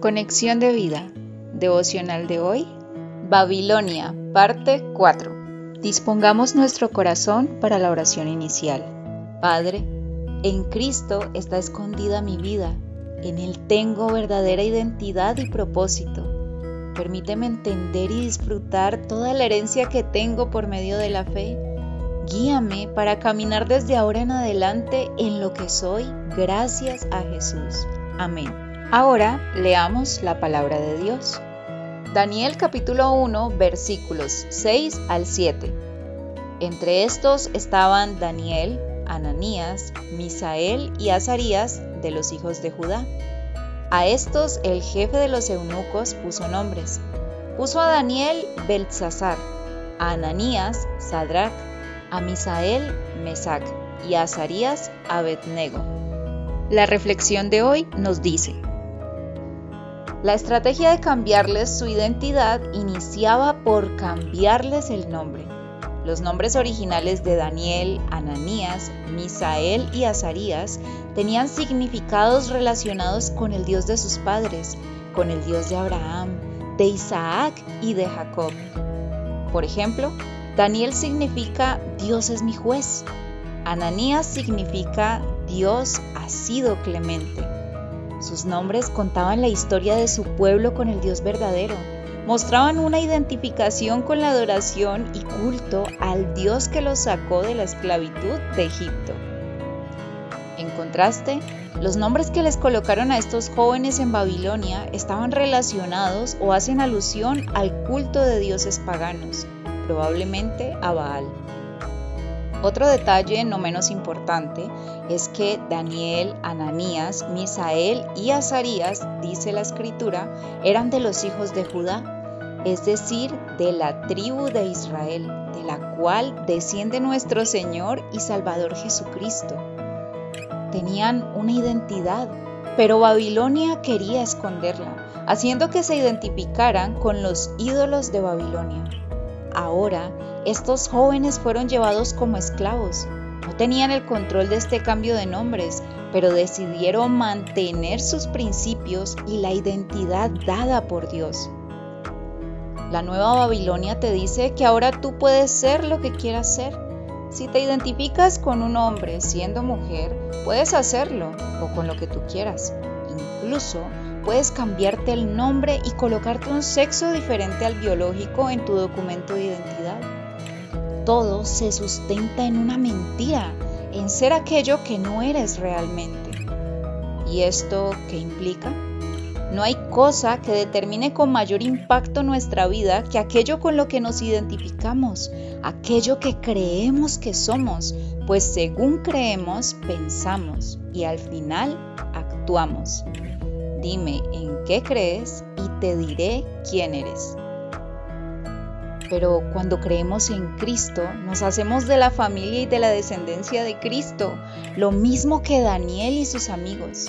Conexión de vida. Devocional de hoy. Babilonia, parte 4. Dispongamos nuestro corazón para la oración inicial. Padre, en Cristo está escondida mi vida. En Él tengo verdadera identidad y propósito. Permíteme entender y disfrutar toda la herencia que tengo por medio de la fe. Guíame para caminar desde ahora en adelante en lo que soy gracias a Jesús. Amén. Ahora leamos la palabra de Dios. Daniel capítulo 1 versículos 6 al 7. Entre estos estaban Daniel, Ananías, Misael y Azarías de los hijos de Judá. A estos el jefe de los eunucos puso nombres. Puso a Daniel Beltzazar, a Ananías Sadrach, a Misael Mesac y a Azarías Abednego. La reflexión de hoy nos dice, la estrategia de cambiarles su identidad iniciaba por cambiarles el nombre. Los nombres originales de Daniel, Ananías, Misael y Azarías tenían significados relacionados con el Dios de sus padres, con el Dios de Abraham, de Isaac y de Jacob. Por ejemplo, Daniel significa Dios es mi juez. Ananías significa Dios ha sido clemente. Sus nombres contaban la historia de su pueblo con el Dios verdadero. Mostraban una identificación con la adoración y culto al Dios que los sacó de la esclavitud de Egipto. En contraste, los nombres que les colocaron a estos jóvenes en Babilonia estaban relacionados o hacen alusión al culto de dioses paganos, probablemente a Baal. Otro detalle no menos importante es que Daniel, Ananías, Misael y Azarías, dice la escritura, eran de los hijos de Judá, es decir, de la tribu de Israel, de la cual desciende nuestro Señor y Salvador Jesucristo. Tenían una identidad, pero Babilonia quería esconderla, haciendo que se identificaran con los ídolos de Babilonia. Ahora, estos jóvenes fueron llevados como esclavos. No tenían el control de este cambio de nombres, pero decidieron mantener sus principios y la identidad dada por Dios. La nueva Babilonia te dice que ahora tú puedes ser lo que quieras ser. Si te identificas con un hombre siendo mujer, puedes hacerlo o con lo que tú quieras. Incluso puedes cambiarte el nombre y colocarte un sexo diferente al biológico en tu documento de identidad. Todo se sustenta en una mentira, en ser aquello que no eres realmente. ¿Y esto qué implica? No hay cosa que determine con mayor impacto nuestra vida que aquello con lo que nos identificamos, aquello que creemos que somos, pues según creemos, pensamos y al final actuamos. Dime en qué crees y te diré quién eres. Pero cuando creemos en Cristo, nos hacemos de la familia y de la descendencia de Cristo, lo mismo que Daniel y sus amigos.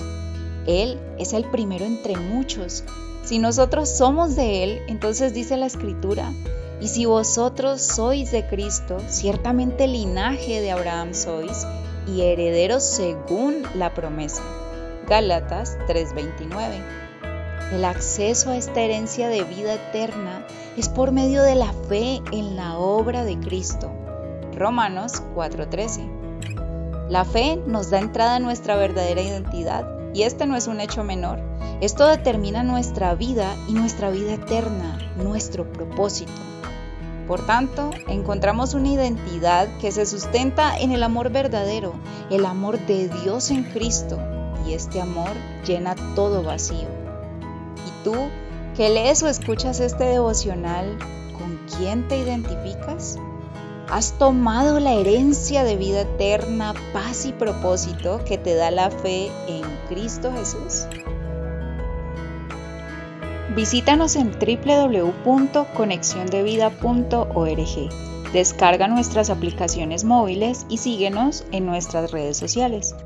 Él es el primero entre muchos. Si nosotros somos de Él, entonces dice la Escritura, y si vosotros sois de Cristo, ciertamente linaje de Abraham sois y herederos según la promesa. Gálatas 3:29. El acceso a esta herencia de vida eterna es por medio de la fe en la obra de Cristo. Romanos 4:13. La fe nos da entrada a nuestra verdadera identidad y este no es un hecho menor. Esto determina nuestra vida y nuestra vida eterna, nuestro propósito. Por tanto, encontramos una identidad que se sustenta en el amor verdadero, el amor de Dios en Cristo, y este amor llena todo vacío. ¿Y tú, que lees o escuchas este devocional, con quién te identificas? ¿Has tomado la herencia de vida eterna, paz y propósito que te da la fe en Cristo Jesús? Visítanos en www.conexiondevida.org. Descarga nuestras aplicaciones móviles y síguenos en nuestras redes sociales.